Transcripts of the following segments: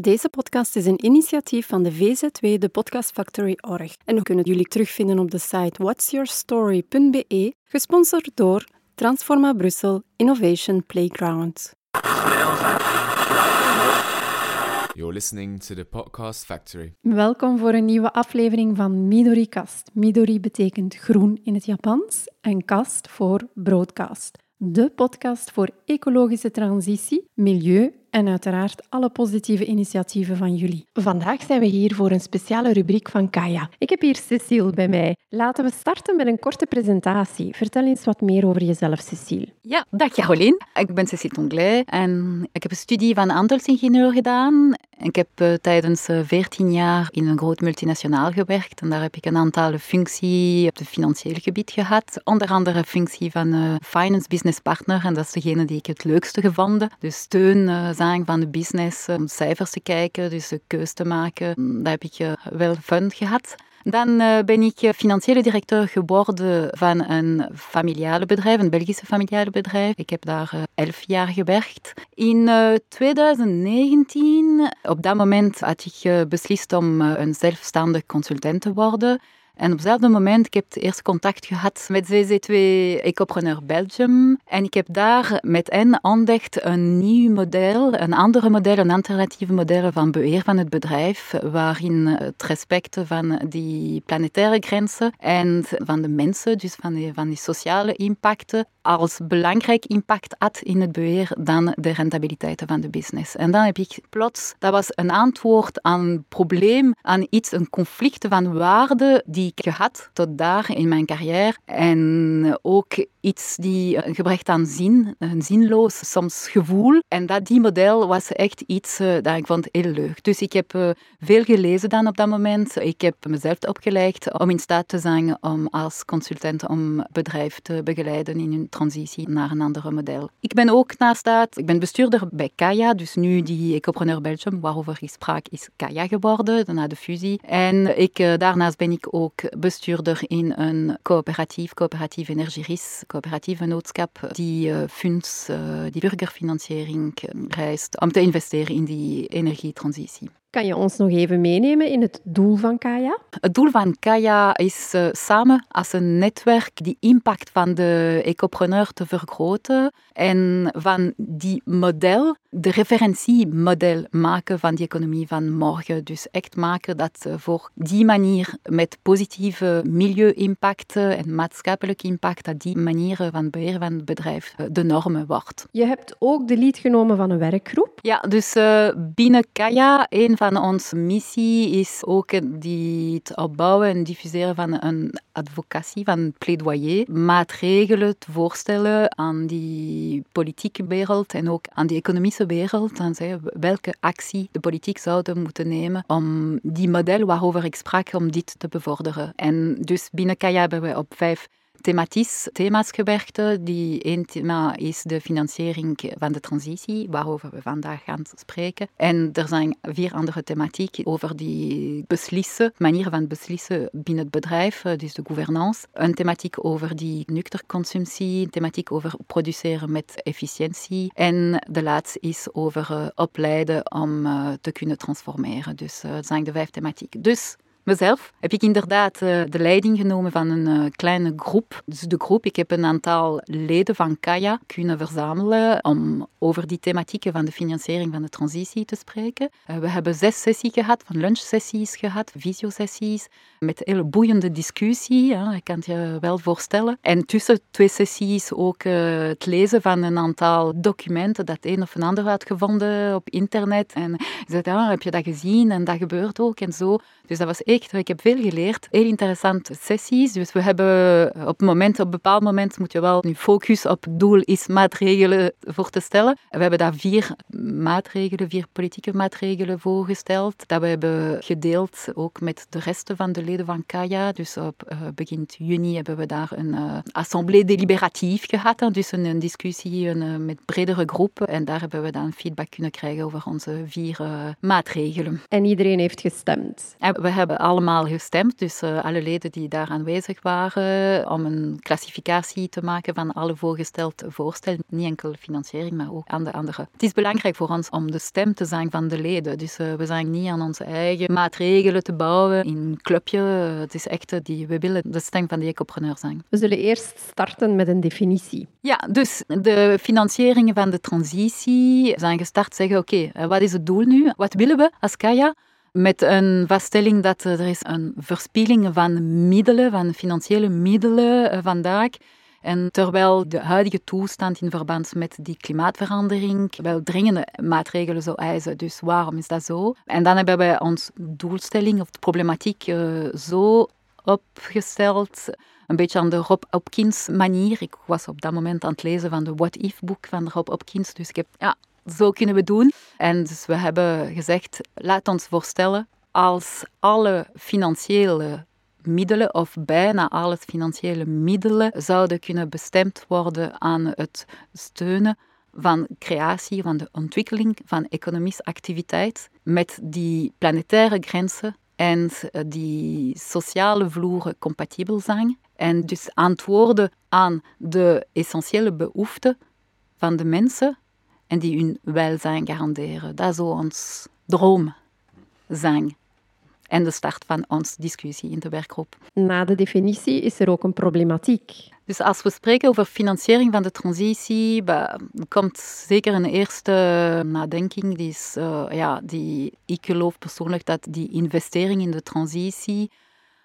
Deze podcast is een initiatief van de VZW, de Podcast Factory Org. En we kunnen jullie terugvinden op de site whatsyourstory.be, gesponsord door Transforma Brussel Innovation Playground. You're listening to the Podcast Factory. Welkom voor een nieuwe aflevering van Midori Kast. Midori betekent groen in het Japans en kast voor broadcast. De podcast voor ecologische transitie, milieu en uiteraard alle positieve initiatieven van jullie. Vandaag zijn we hier voor een speciale rubriek van Kaya. Ik heb hier Cecile bij mij. Laten we starten met een korte presentatie. Vertel eens wat meer over jezelf, Cecile. Ja, dag Caroline. Ik ben Cecile Tonglay en ik heb een studie van handelsingenieur gedaan. Ik heb uh, tijdens uh, 14 jaar in een groot multinationaal gewerkt en daar heb ik een aantal functies op het financiële gebied gehad. Onder andere functie van uh, finance business partner en dat is degene die ik het leukste gevonden. Dus steun van de business, om cijfers te kijken, dus de keus te maken. Daar heb ik wel fun gehad. Dan ben ik financiële directeur geworden van een familiale bedrijf, een Belgische familiale bedrijf. Ik heb daar elf jaar gewerkt. In 2019, op dat moment had ik beslist om een zelfstandig consultant te worden. En op hetzelfde moment, ik heb het eerste contact gehad met CC2 Ecopreneur Belgium. En ik heb daar met hen ontdekt een nieuw model, een andere model, een alternatief model van beheer van het bedrijf, waarin het respect van die planetaire grenzen en van de mensen, dus van die, van die sociale impacten, als belangrijk impact had in het beheer dan de rentabiliteiten van de business. En dan heb ik plots, dat was een antwoord aan een probleem, aan iets, een conflict van waarden die ik gehad tot daar in mijn carrière. En ook iets die gebracht aan zin, een zinloos soms gevoel. En dat die model was echt iets uh, dat ik vond heel leuk. Dus ik heb uh, veel gelezen dan op dat moment. Ik heb mezelf opgelegd om in staat te zijn om als consultant om bedrijf te begeleiden in hun transitie naar een ander model. Ik ben ook naast dat, ik ben bestuurder bij Kaya, dus nu die Ecopreneur Belgium, waarover ik sprak, is Kaya geworden, na de fusie. En ik, uh, daarnaast ben ik ook bestuurder in een coöperatief, coöperatief Energieris, coöperatieve noodschap, die uh, funds, uh, die burgerfinanciering reist om te investeren in die energietransitie. Kan je ons nog even meenemen in het doel van Kaya? Het doel van Kaya is uh, samen als een netwerk die impact van de ecopreneur te vergroten en van die model, de referentiemodel maken van die economie van morgen. Dus echt maken dat voor die manier met positieve milieu-impacten en maatschappelijk impact, dat die manier van beheer van het bedrijf uh, de normen wordt. Je hebt ook de lead genomen van een werkgroep? Ja, dus binnen Kaya, een van onze missie is ook die het opbouwen en diffuseren van een advocatie, van een plaidoyer. Maatregelen te voorstellen aan die politieke wereld en ook aan die economische wereld. Dan zeggen welke actie de politiek zouden moeten nemen om die model waarover ik sprak, om dit te bevorderen. En dus binnen Kaya hebben we op vijf thematisch thema's gewerkt. Die één thema is de financiering van de transitie, waarover we vandaag gaan spreken. En er zijn vier andere thematieken over die beslissen, manier van beslissen binnen het bedrijf, dus de gouvernance. Een thematiek over die nuchterconsumptie, een thematiek over produceren met efficiëntie. En de laatste is over opleiden om te kunnen transformeren. Dus dat zijn de vijf thematieken. Dus mezelf heb ik inderdaad uh, de leiding genomen van een uh, kleine groep. Dus de groep, ik heb een aantal leden van Kaya kunnen verzamelen om over die thematieken van de financiering van de transitie te spreken. Uh, we hebben zes sessies gehad, van lunchsessies gehad, visiosessies, met hele boeiende discussie, je kan het je wel voorstellen. En tussen twee sessies ook het lezen van een aantal documenten dat een of een ander had gevonden op internet. En ik zei, ja, heb je dat gezien? En dat gebeurt ook en zo. Dus dat was echt, ik heb veel geleerd. Heel interessante sessies. Dus we hebben op, het moment, op een bepaald moment moet je wel nu focus op doel is maatregelen voor te stellen. We hebben daar vier maatregelen, vier politieke maatregelen voorgesteld. Dat we hebben gedeeld ook met de rest van de leden van Kaya. Dus op uh, begin juni hebben we daar een uh, assemblée deliberatief gehad. Dus een, een discussie een, uh, met bredere groepen. En daar hebben we dan feedback kunnen krijgen over onze vier maatregelen. En iedereen heeft gestemd? En we hebben allemaal gestemd, dus uh, alle leden die daar aanwezig waren, om een klassificatie te maken van alle voorgestelde voorstellen. Niet enkel financiering, maar ook aan de andere. Het is belangrijk voor ons om de stem te zijn van de leden. Dus uh, we zijn niet aan onze eigen maatregelen te bouwen in een clubje. Het is echt die, we willen de stem van de ecopreneur zijn. We zullen eerst starten met een definitie. Ja, dus de financieringen van de transitie zijn gestart zeggen, oké, okay, wat is het doel nu? Wat willen we als Kaya? Met een vaststelling dat er is een verspilling van middelen, van financiële middelen eh, vandaag. En terwijl de huidige toestand in verband met die klimaatverandering wel dringende maatregelen zou eisen. Dus waarom is dat zo? En dan hebben we ons doelstelling of de problematiek uh, zo opgesteld, een beetje aan de Rob Hopkins manier. Ik was op dat moment aan het lezen van de What If boek van Rob Hopkins, dus ik heb ja, zo kunnen we doen. En dus we hebben gezegd, laat ons voorstellen, als alle financiële middelen, of bijna alle financiële middelen, zouden kunnen bestemd worden aan het steunen van creatie, van de ontwikkeling van economische activiteit, met die planetaire grenzen en die sociale vloeren compatibel zijn. En dus antwoorden aan de essentiële behoeften van de mensen en die hun welzijn garanderen. Dat zou ons droom zijn. En de start van onze discussie in de werkgroep. Na de definitie is er ook een problematiek. Dus als we spreken over financiering van de transitie, komt zeker een eerste nadenking. Die is, uh, ja, die, ik geloof persoonlijk dat die investering in de transitie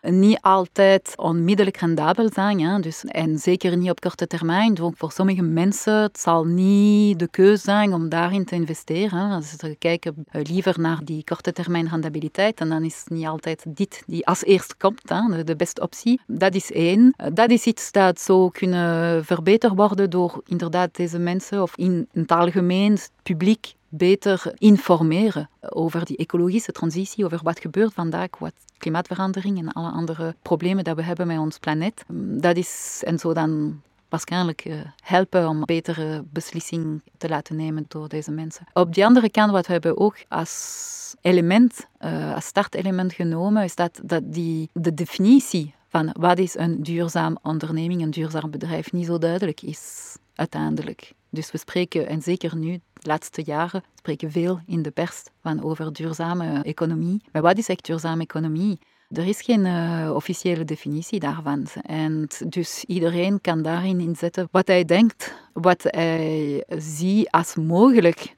niet altijd onmiddellijk rendabel zijn. Hè? Dus, en zeker niet op korte termijn. Dus voor sommige mensen het zal niet de keuze zijn om daarin te investeren. Hè? Ze kijken liever naar die korte termijn rendabiliteit. En dan is niet altijd dit die als eerst komt, hè? de beste optie. Dat is één. Dat is iets dat zou kunnen verbeterd worden door inderdaad deze mensen of in het algemeen het publiek beter informeren over die ecologische transitie, over wat gebeurt vandaag, wat klimaatverandering en alle andere problemen dat we hebben met ons planeet. Dat is, en zo dan waarschijnlijk uh, helpen om betere beslissingen te laten nemen door deze mensen. Op de andere kant, wat we hebben ook als element, uh, als startelement genomen, is dat, dat die, de definitie van wat is een duurzaam onderneming, een duurzaam bedrijf, niet zo duidelijk is uiteindelijk. Dus we spreken, en zeker nu, de laatste jaren, spreken veel in de pers van over duurzame economie. Maar wat is echt duurzame economie? Er is geen uh, officiële definitie daarvan. En dus iedereen kan daarin inzetten wat hij denkt, wat hij ziet als mogelijk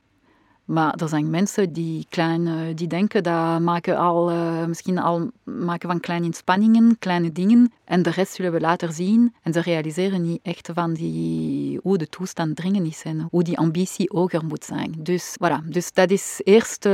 maar er zijn mensen die, klein, die denken dat maken al, uh, misschien al maken van kleine inspanningen, kleine dingen. En de rest zullen we later zien. En ze realiseren niet echt van die, hoe de toestand dringend is en hoe die ambitie hoger moet zijn. Dus, voilà. dus dat is eerst, uh,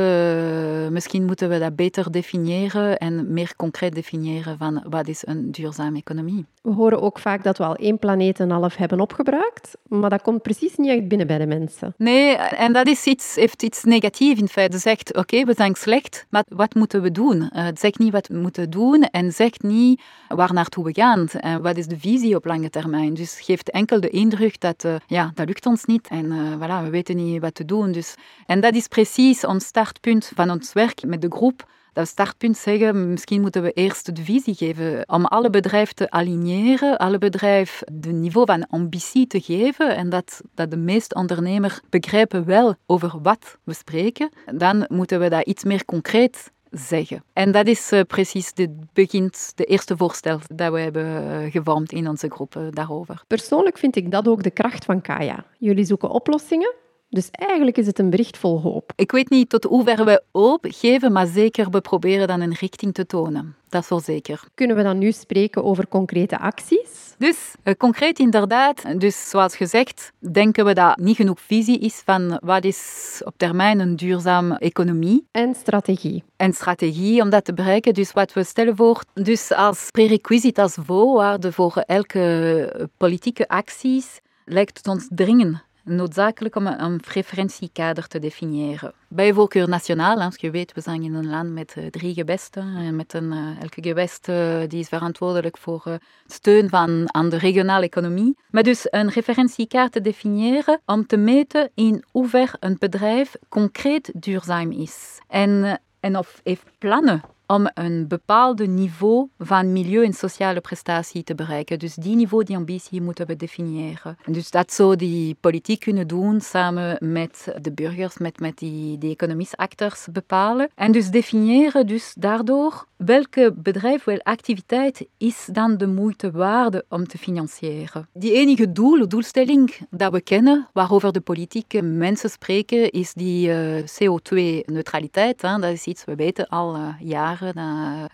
misschien moeten we dat beter definiëren en meer concreet definiëren van wat is een duurzame economie. We horen ook vaak dat we al één planeet en half hebben opgebruikt, maar dat komt precies niet echt binnen bij de mensen. Nee, en dat is iets, heeft iets negatiefs in feite. Zegt, oké, we zijn slecht, maar wat moeten we doen? Uh, zegt niet wat we moeten doen en zegt niet waar naartoe we gaan. Uh, wat is de visie op lange termijn? Dus geeft enkel de indruk dat, uh, ja, dat lukt ons niet en voilà, we weten niet wat te doen. Dus, en dat is precies ons startpunt van ons werk met de groep dat startpunt zeggen, misschien moeten we eerst de visie geven om alle bedrijven te aligneren, alle bedrijven de niveau van ambitie te geven en dat, dat de meeste ondernemers begrijpen wel over wat we spreken. Dan moeten we dat iets meer concreet zeggen. En dat is uh, precies het begint, de eerste voorstel dat we hebben uh, gevormd in onze groep uh, daarover. Persoonlijk vind ik dat ook de kracht van Kaya. Jullie zoeken oplossingen dus eigenlijk is het een bericht vol hoop. Ik weet niet tot hoever we hoop geven, maar zeker we proberen dan een richting te tonen. Dat is wel zeker. Kunnen we dan nu spreken over concrete acties? Dus eh, concreet inderdaad, dus zoals gezegd, denken we dat niet genoeg visie is van wat is op termijn een duurzame economie. En strategie. En strategie om dat te bereiken. Dus wat we stellen voor, dus als prerequisite, als voorwaarde voor elke politieke acties, lijkt het ons dringend noodzakelijk om een, referentiekader te definiëren. Bij voorkeur nationaal, als je weet, we zijn in een land met eh, drie gewesten en met een, uh, elke gewest die is verantwoordelijk voor steun van, aan de regionale economie. Maar dus een referentiekaart te definiëren om te meten in hoever een bedrijf concreet duurzaam is en, en of heeft plannen om een bepaald niveau van milieu- en sociale prestatie te bereiken. Dus die niveau, die ambitie moeten we definiëren. Dus dat zou die politiek kunnen doen samen met de burgers, met, met die, economische acteurs bepalen. En dus definiëren dus daardoor welke bedrijf, welke activiteit is dan de moeite waard om te financieren. Die enige doel, doelstelling dat we kennen, waarover de politieke mensen spreken, is die uh, CO2-neutraliteit. Dat is iets, we weten al uh, jaren, dat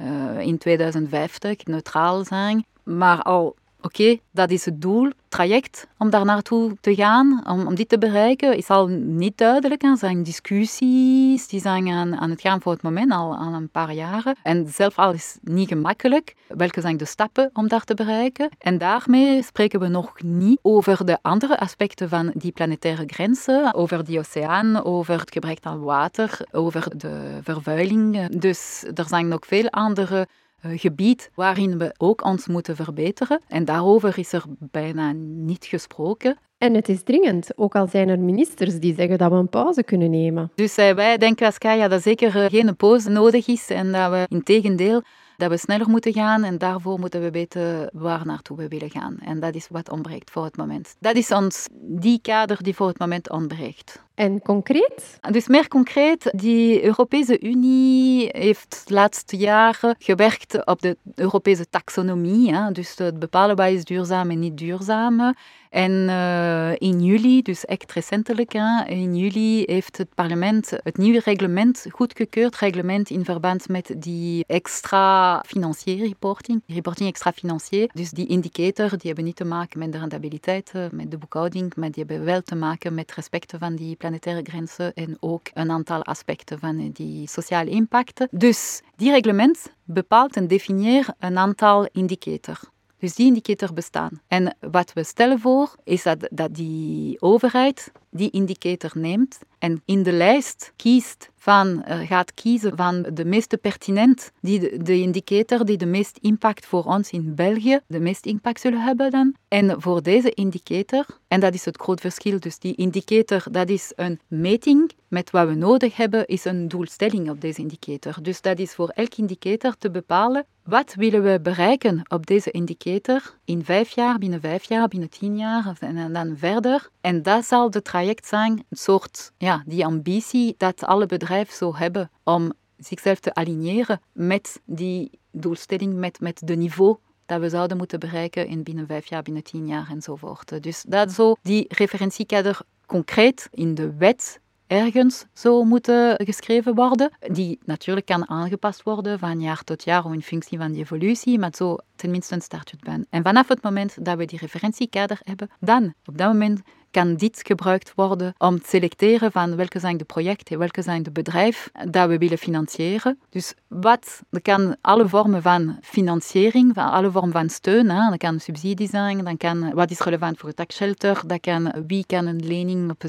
uh, in 2050 neutraal zijn. Maar al oké, dat is het doel, traject om daar naartoe te gaan, om, dit te bereiken, is al niet duidelijk. Er zijn discussies, die zijn aan, aan het gaan voor het moment, al, al een paar jaren. En zelf al is niet gemakkelijk. Welke zijn de stappen om daar te bereiken? En daarmee spreken we nog niet over de andere aspecten van die planetaire grenzen, over die oceaan, over het gebrek aan water, over de vervuiling. Dus er zijn nog veel andere gebied waarin we ook ons moeten verbeteren. En daarover is er bijna niet gesproken. En het is dringend, ook al zijn er ministers die zeggen dat we een pauze kunnen nemen. Dus uh, wij denken als Kaya dat zeker uh, geen pauze nodig is en dat we in tegendeel dat we sneller moeten gaan en daarvoor moeten we weten waar naartoe we willen gaan. En dat is wat ontbreekt voor het moment. Dat is ons die kader die voor het moment ontbreekt. En concreet? Dus meer concreet, die Europese Unie heeft de laatste jaren gewerkt op de Europese taxonomie. Hè? Dus het bepalen wat is duurzaam en niet duurzaam. En uh, in juli, dus echt recentelijk, in juli heeft het parlement het nieuwe reglement goedgekeurd. Reglement in verband met die extra financiële reporting. Reporting extra financier. Dus die indicator, die hebben niet te maken met de rentabiliteit, met de boekhouding, maar die hebben wel te maken met respect van die planetaire grenzen en ook een aantal aspecten van die sociale impact. Dus die reglement bepaalt en definieert een aantal indicatoren. Dus die indicator bestaan. En wat we stellen voor, is dat, dat die overheid die indicator neemt en in de lijst kiest van, uh, gaat kiezen van de meest pertinent, die de, de, indicator die de meest impact voor ons in België, de meest impact zullen hebben dan. En voor deze indicator, en dat is het groot verschil, dus die indicator, dat is een meting met wat we nodig hebben, is een doelstelling op deze indicator. Dus dat is voor elk indicator te bepalen, wat willen we bereiken op deze indicator in vijf jaar, binnen vijf jaar, binnen tien jaar en dan verder. En dat zal de traject zijn, een soort, ja, die ambitie dat alle bedrijven zo hebben om zichzelf te aligneren met die doelstelling, met, met de niveau dat we zouden moeten bereiken in binnen vijf jaar, binnen tien jaar enzovoort. Dus dat zo die referentiekader concreet in de wet ergens zou moeten geschreven worden, die natuurlijk kan aangepast worden van jaar tot jaar in functie van die evolutie, maar zo tenminste een startpunt ben. En vanaf het moment dat we die referentiekader hebben, dan op dat moment kan dit gebruikt worden om te selecteren van welke zijn de projecten, welke zijn de bedrijven dat we willen financieren. Dus wat, kan alle vormen van financiering, van alle vormen van steun, hè. dat kan subsidie zijn, dan kan wat is relevant voor het taxshelter, dat kan wie kan een lening op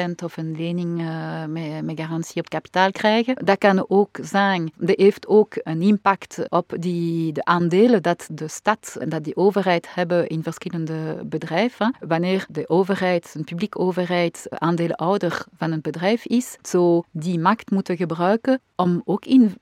0% of een lening uh, met, met garantie op kapitaal krijgen. Dat kan ook zijn, dat heeft ook een impact op die, de aandelen dat de stad en dat die overheid hebben in verschillende bedrijven. Wanneer de overheid een publieke overheid aandeelhouder van een bedrijf is, zo die macht moeten gebruiken om ook in,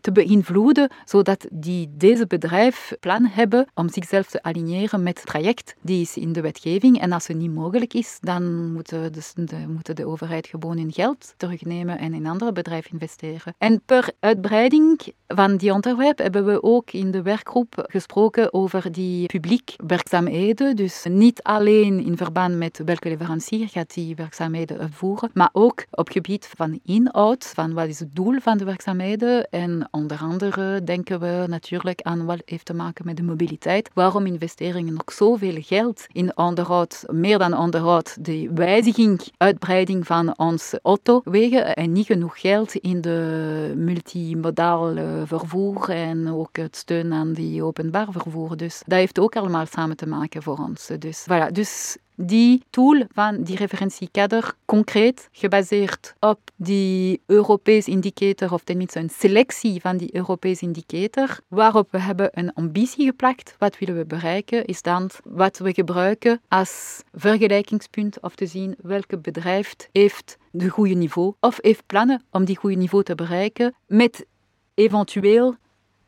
te beïnvloeden, zodat die deze bedrijf plan hebben om zichzelf te aligneren met het traject die is in de wetgeving. En als het niet mogelijk is, dan moeten de, de, moet de overheid gewoon in geld terugnemen en in andere bedrijven investeren. En per uitbreiding van die onderwerp hebben we ook in de werkgroep gesproken over die publiek werkzaamheden. Dus niet alleen in verband met welke leverancier gaat die werkzaamheden uitvoeren, maar ook op gebied van inhoud, van wat is het doel van de werkzaamheden. En onder andere denken we natuurlijk aan wat heeft te maken met de mobiliteit. Waarom investeringen nog zoveel geld in onderhoud, meer dan onderhoud, de wijziging, uitbreiding van onze autowegen en niet genoeg geld in de multimodale vervoer en ook het steun aan die openbaar vervoer. Dus dat heeft ook allemaal samen te maken voor ons. Dus, voilà. dus die tool van die referentiekader concreet gebaseerd op die Europese indicator, of tenminste een selectie van die Europese indicator, waarop we hebben een ambitie geplakt. Wat willen we bereiken, is dan wat we gebruiken als vergelijkingspunt of te zien welke bedrijf heeft de goede niveau of heeft plannen om die goede niveau te bereiken met eventueel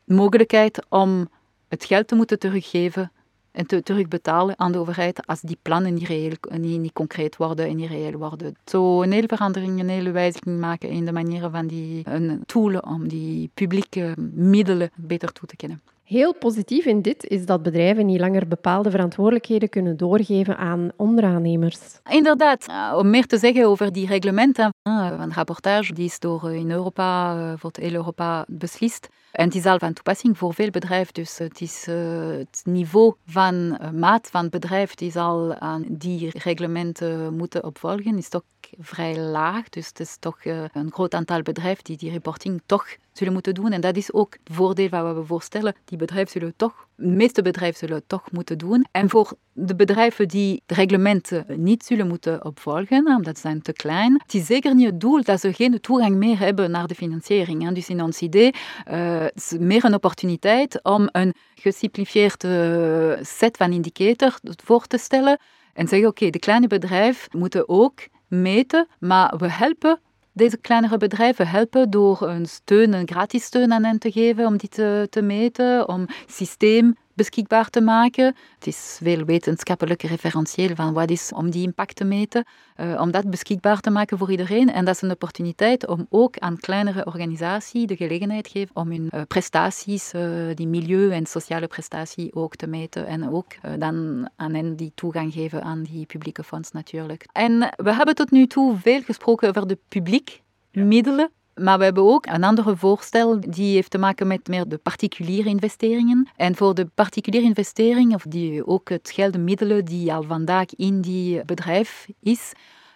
mogelijkheid om het geld te moeten teruggeven en te terugbetalen aan de overheid als die plannen niet, reëel, niet, niet concreet worden en niet reëel worden. Zo een hele verandering, een hele wijziging maken in de manieren van die een tool om die publieke middelen beter toe te kennen. Heel positief in dit is dat bedrijven niet langer bepaalde verantwoordelijkheden kunnen doorgeven aan onderaannemers. Inderdaad, eh, om meer te zeggen over die reglementen. Eh, een rapportage die is door eh, in Europa, voor heel Europa beslist. En is al van toepassing voor veel bedrijven. Dus het, is, het niveau van maat van het bedrijf die zal aan die reglementen moeten opvolgen, is toch vrij laag. Dus het is toch een groot aantal bedrijven die die reporting toch zullen moeten doen. En dat is ook het voordeel wat we voorstellen. Die bedrijven zullen toch, de meeste bedrijven zullen het toch moeten doen. En voor de bedrijven die de reglementen niet zullen moeten opvolgen, omdat ze zijn te klein, het is zeker niet het doel dat ze geen toegang meer hebben naar de financiering. Dus in ons idee uh, is meer een opportuniteit om een gesimplifieerde set van indicators voor te stellen en zeggen, oké, de kleine bedrijven moeten ook meten, maar we helpen deze kleinere bedrijven helpen door een steun, een gratis steun aan hen te geven om die te, te meten, om systeem beschikbaar te maken. Het is veel wetenschappelijk referentieel van wat is om die impact te meten, uh, om dat beschikbaar te maken voor iedereen. En dat is een opportuniteit om ook aan kleinere organisaties de gelegenheid te geven om hun uh, prestaties, uh, die milieu- en sociale prestatie ook te meten. En ook dan aan hen die toegang geven aan die publieke fonds natuurlijk. En we hebben tot nu toe veel gesproken over de publiek middelen maar we hebben ook een andere voorstel die heeft te maken met meer de particuliere investeringen. En voor de particuliere investering, of die ook het geld, de middelen die al vandaag in die bedrijf is,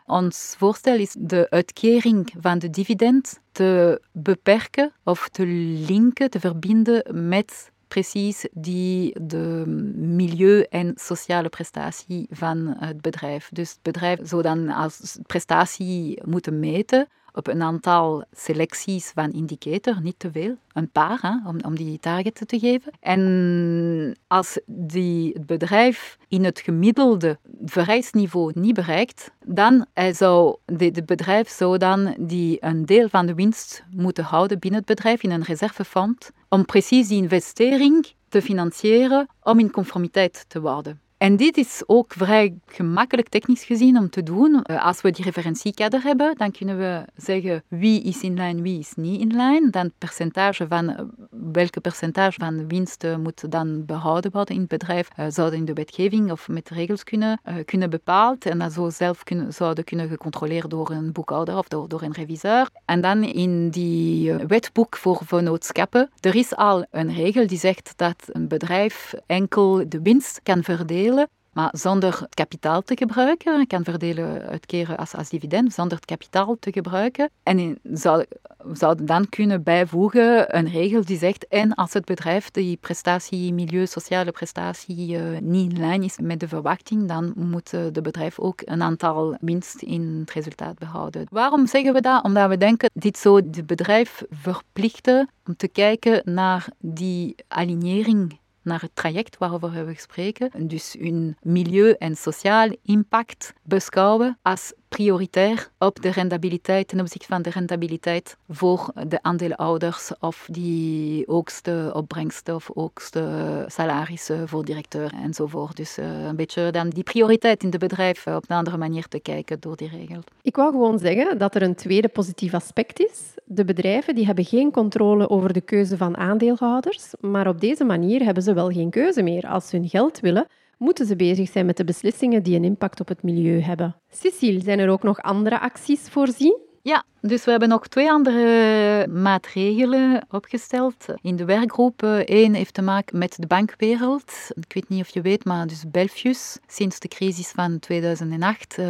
ons voorstel is de uitkering van de dividend te beperken of te linken, te verbinden met precies die de milieu- en sociale prestatie van het bedrijf. Dus het bedrijf zou dan als prestatie moeten meten op een aantal selecties van indicators, niet te veel, een paar, om, om die target te geven. En als die, het bedrijf in het gemiddelde vereisniveau niet bereikt, dan zou de, de bedrijf zou dan die een deel van de winst moeten houden binnen het bedrijf in een reservefonds om precies die investering te financieren om in conformiteit te worden. En dit is ook vrij gemakkelijk technisch gezien om te doen. Eh, als we die referentiekader hebben, dan kunnen we zeggen wie is in lijn, wie is niet in lijn. Dan percentage van, eh, welke percentage van winst moet dan behouden worden in het bedrijf, uh, zouden in de wetgeving of met regels kunnen, kunnen bepaald. En dat zou zelf kunnen, zouden kunnen gecontroleerd door een boekhouder of door, door een reviseur. En dan in die wetboek voor vennootschappen, er is al een regel die zegt dat een bedrijf enkel de winst kan verdelen maar zonder het kapitaal te gebruiken. Je kan verdelen, uitkeren als, als dividend, zonder het kapitaal te gebruiken. En zou, zouden dan kunnen bijvoegen een regel die zegt, en als het bedrijf die prestatie, milieu, sociale prestatie uh, niet in lijn is met de verwachting, dan moet de bedrijf ook een aantal winst in het resultaat behouden. Waarom zeggen we dat? Omdat we denken, dit zou het bedrijf verplichten om te kijken naar die alignering naar het traject waarover we spreken. Dus hun milieu- en sociaal impact beschouwen als prioritair op de rentabiliteit ten opzichte van de rentabiliteit voor de aandeelhouders of die hoogste opbrengsten of hoogste salarissen voor directeur enzovoort. Dus uh, een beetje dan die prioriteit in het bedrijf op een andere manier te kijken door die regel. Ik wou gewoon zeggen dat er een tweede positief aspect is. De bedrijven die hebben geen controle over de keuze van aandeelhouders, maar op deze manier hebben ze wel geen keuze meer. Als ze hun geld willen, moeten ze bezig zijn met de beslissingen die een impact op het milieu hebben. Cecile, zijn er ook nog andere acties voorzien? Ja, dus we hebben nog twee andere maatregelen opgesteld in de werkgroep. Eén heeft te maken met de bankwereld. Ik weet niet of je weet, maar dus Belfius, sinds de crisis van 2008, uh,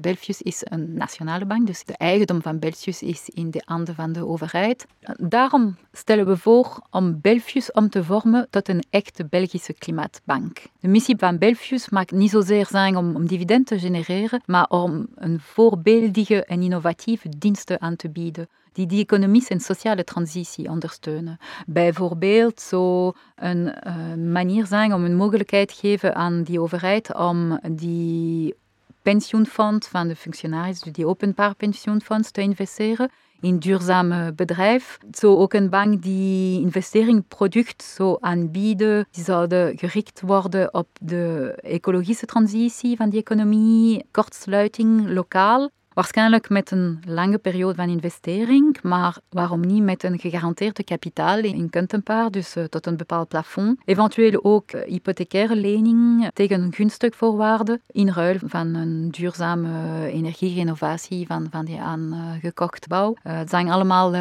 Belfius is een nationale bank, dus de eigendom van Belfius is in de handen van de overheid. Daarom stellen we voor om Belfius om te vormen tot een echte Belgische klimaatbank. De missie van Belfius mag niet zozeer zijn om, om dividend te genereren, maar om een voorbeeldige en innovatieve diensten aan te bieden die die economische en sociale transitie ondersteunen. Bijvoorbeeld zo een uh, manier zijn om een mogelijkheid te geven aan die overheid om die pensioenfonds van de functionarissen, die openbaar pensioenfonds, te investeren in duurzaam bedrijf. Zo ook een bank die investeringsproduct zo aanbieden. Die zouden gericht worden op de ecologische transitie van die economie, kortsluiting lokaal. Waarschijnlijk met een lange periode van investering, maar waarom niet met een gegarandeerde kapitaal in Kuntenpaar, dus uh, tot een bepaald plafond. Eventueel ook uh, hypothecaire lening tegen een gunstig in ruil van een duurzame energierenovatie van, van die aangekocht bouw. Uh, het zijn allemaal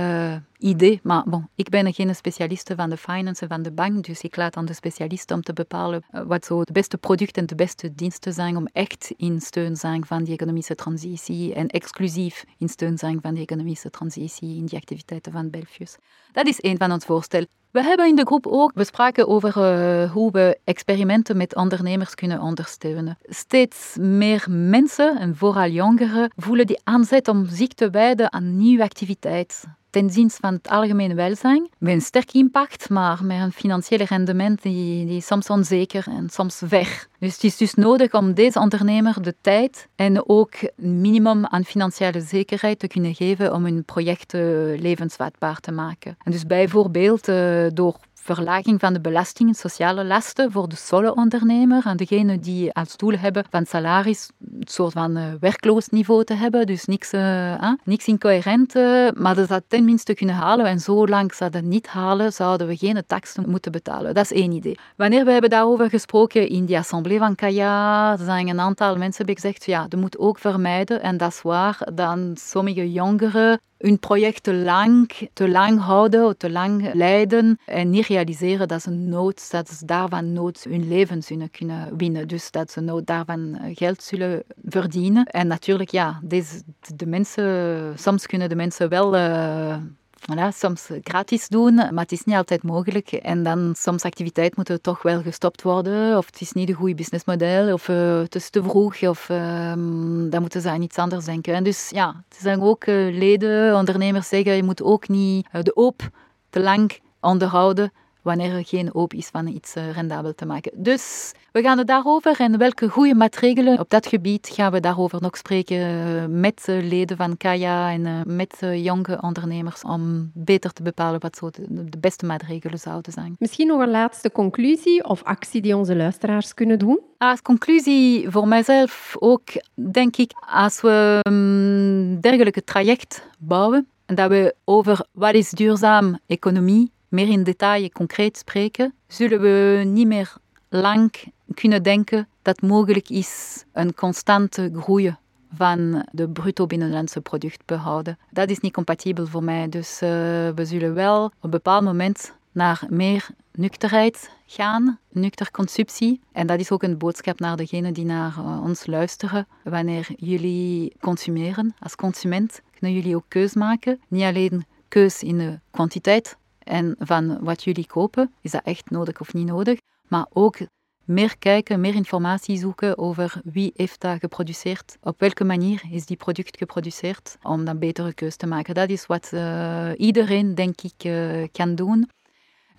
idee. Maar bon, ik ben geen specialiste van de finance van de bank, dus ik laat aan de specialisten om te bepalen eh, wat zo de beste producten en de beste diensten zijn om echt in steun te zijn van die economische transitie en exclusief in steun te zijn van die economische transitie in die activiteiten van Belfius. Dat is een van ons voorstellen. We hebben in de groep ook besproken over uh, hoe we experimenten met ondernemers kunnen ondersteunen. Steeds meer mensen, en vooral jongeren, voelen die aanzet om zich te wijden aan nieuwe activiteit ten dienste van het algemene welzijn. Met een sterk impact, maar met een financiële rendement die, die soms onzeker en soms ver. Dus het is dus nodig om deze ondernemer de tijd en ook een minimum aan financiële zekerheid te kunnen geven om hun project levensvatbaar te maken. En dus bijvoorbeeld uh, door verlaging van de belastingen, sociale lasten voor de solo-ondernemer en degene die als doel hebben van salaris een soort van uh, werkloosniveau te hebben, dus niks, uh, niks incoherent, uh, maar dat dat tenminste kunnen halen. En zolang ze dat niet halen, zouden we geen taxen moeten betalen. Dat is één idee. Wanneer we hebben daarover gesproken in die assemblée van Kaya, zijn een aantal mensen hebben gezegd, ja, dat moet ook vermijden, en dat is waar, dan sommige jongeren hun project te lang, te lang houden, te lang leiden en niet realiseren dat ze nood, dat ze daarvan nood hun leven zullen kunnen winnen. Dus dat ze nood daarvan eh, geld zullen verdienen. En natuurlijk, ja, deze, de mensen, soms kunnen de mensen wel uh, voilà, soms gratis doen, maar het is niet altijd mogelijk. En dan soms activiteiten moeten toch wel gestopt worden, of het is niet een goed businessmodel, of uh, het is te vroeg, of uh, dan moeten ze aan iets anders denken. En dus ja, het zijn ook uh, leden, ondernemers zeggen, je moet ook niet de hoop te lang onderhouden wanneer er geen hoop is van iets eh, rendabel te maken. Dus we gaan het daarover en welke goede maatregelen op dat gebied gaan we daarover nog spreken eh, met leden van Kaya en eh, met jonge ondernemers om beter te bepalen wat zo de beste maatregelen zouden zijn. Misschien nog een laatste conclusie of actie die onze luisteraars kunnen doen? Als conclusie voor mijzelf ook, denk ik, als we een dergelijke traject bouwen, dat we over wat is duurzaam economie meer in detail concreet spreken, zullen we niet meer lang kunnen denken dat mogelijk is een constante groei van de bruto binnenlandse product behouden. Dat is niet compatibel voor mij. Dus uh, we zullen wel op een bepaald moment naar meer nuchterheid gaan, nuchter consumptie. En dat is ook een boodschap naar degenen die naar uh, ons luisteren. Wanneer jullie consumeren als consument, kunnen jullie ook keus maken. Niet alleen keus in de kwantiteit, en van wat jullie kopen, is dat echt nodig of niet nodig, maar ook meer kijken, meer informatie zoeken over wie heeft dat geproduceerd, op welke manier is die product geproduceerd, om dan betere keuze te maken. Dat is wat uh, iedereen, denk ik, uh, kan doen.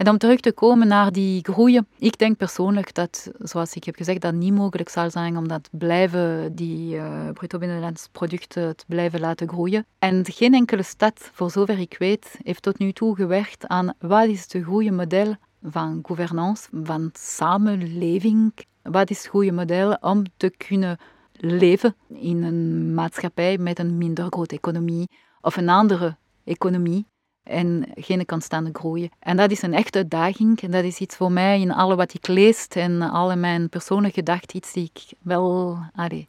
En om terug te komen naar die groei, ik denk persoonlijk dat, zoals ik heb gezegd, dat niet mogelijk zal zijn om dat blijven, die uh, bruto binnenlands producten te blijven laten groeien. En geen enkele stad, voor zover ik weet, heeft tot nu toe gewerkt aan wat is het goede model van governance, van samenleving, wat is het goede model om te kunnen leven in een maatschappij met een minder grote economie of een andere economie en geen constante groei. En dat is een echte uitdaging. En dat is iets voor mij in alle wat ik lees en alle mijn persoonlijke gedachten, iets die ik wel, allee,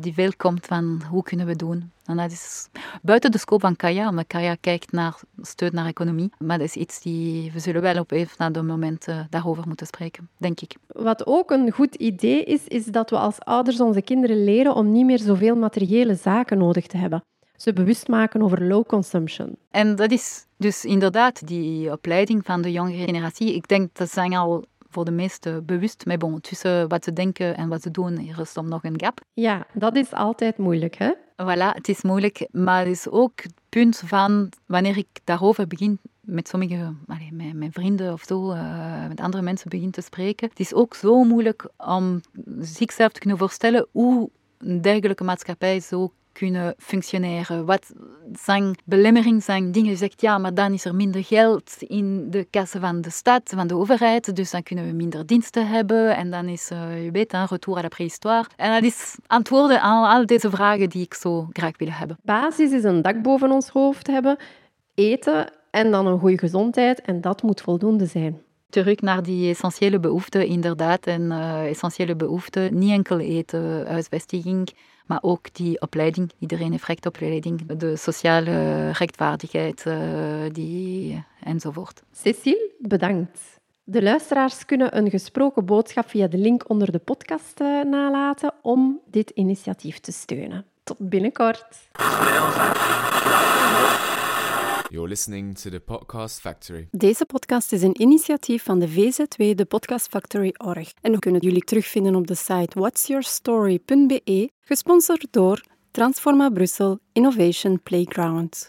die veel komt van hoe kunnen we doen. En dat is buiten de scope van Kaya, omdat Kaya kijkt naar steun naar economie. Maar dat is iets die we zullen wel op even na de moment daarover moeten spreken, denk ik. Wat ook een goed idee is, is dat we als ouders onze kinderen leren om niet meer zoveel materiële zaken nodig te hebben ze bewust maken over low consumption. En dat is dus inderdaad die opleiding van de jongere generatie. Ik denk dat zijn al voor de meesten bewust. Maar bon, tussen wat ze denken en wat ze doen, er is dan nog een gap. Ja, dat is altijd moeilijk, hè? Voilà, het is moeilijk. Maar het is ook het punt van wanneer ik daarover begin met sommige, allez, met mijn vrienden of zo, uh, met andere mensen begin te spreken. Het is ook zo moeilijk om zichzelf te kunnen voorstellen hoe een dergelijke maatschappij zo kunnen functioneren? Wat zijn belemmeringen, zijn dingen zegt, ja, maar dan is er minder geld in de kassen van de stad, van de overheid, dus dan kunnen we minder diensten hebben en dan is, uh, je weet, een retour à la préhistoire. En dat is antwoorden aan al deze vragen die ik zo graag wil hebben. Basis is een dak boven ons hoofd hebben, eten en dan een goede gezondheid en dat moet voldoende zijn terug naar die essentiële behoeften, inderdaad. En uh, essentiële behoeften, niet enkel eten, huisvesting, maar ook die opleiding. Iedereen heeft recht op opleiding. De sociale rechtvaardigheid uh, die, enzovoort. Cecile, bedankt. De luisteraars kunnen een gesproken boodschap via de link onder de podcast uh, nalaten om dit initiatief te steunen. Tot binnenkort. You're listening to the Podcast Factory. Deze podcast is een initiatief van de VZW, de Podcast Factory Org. En we kunnen jullie terugvinden op de site whatsyourstory.be, gesponsord door Transforma Brussel Innovation Playground.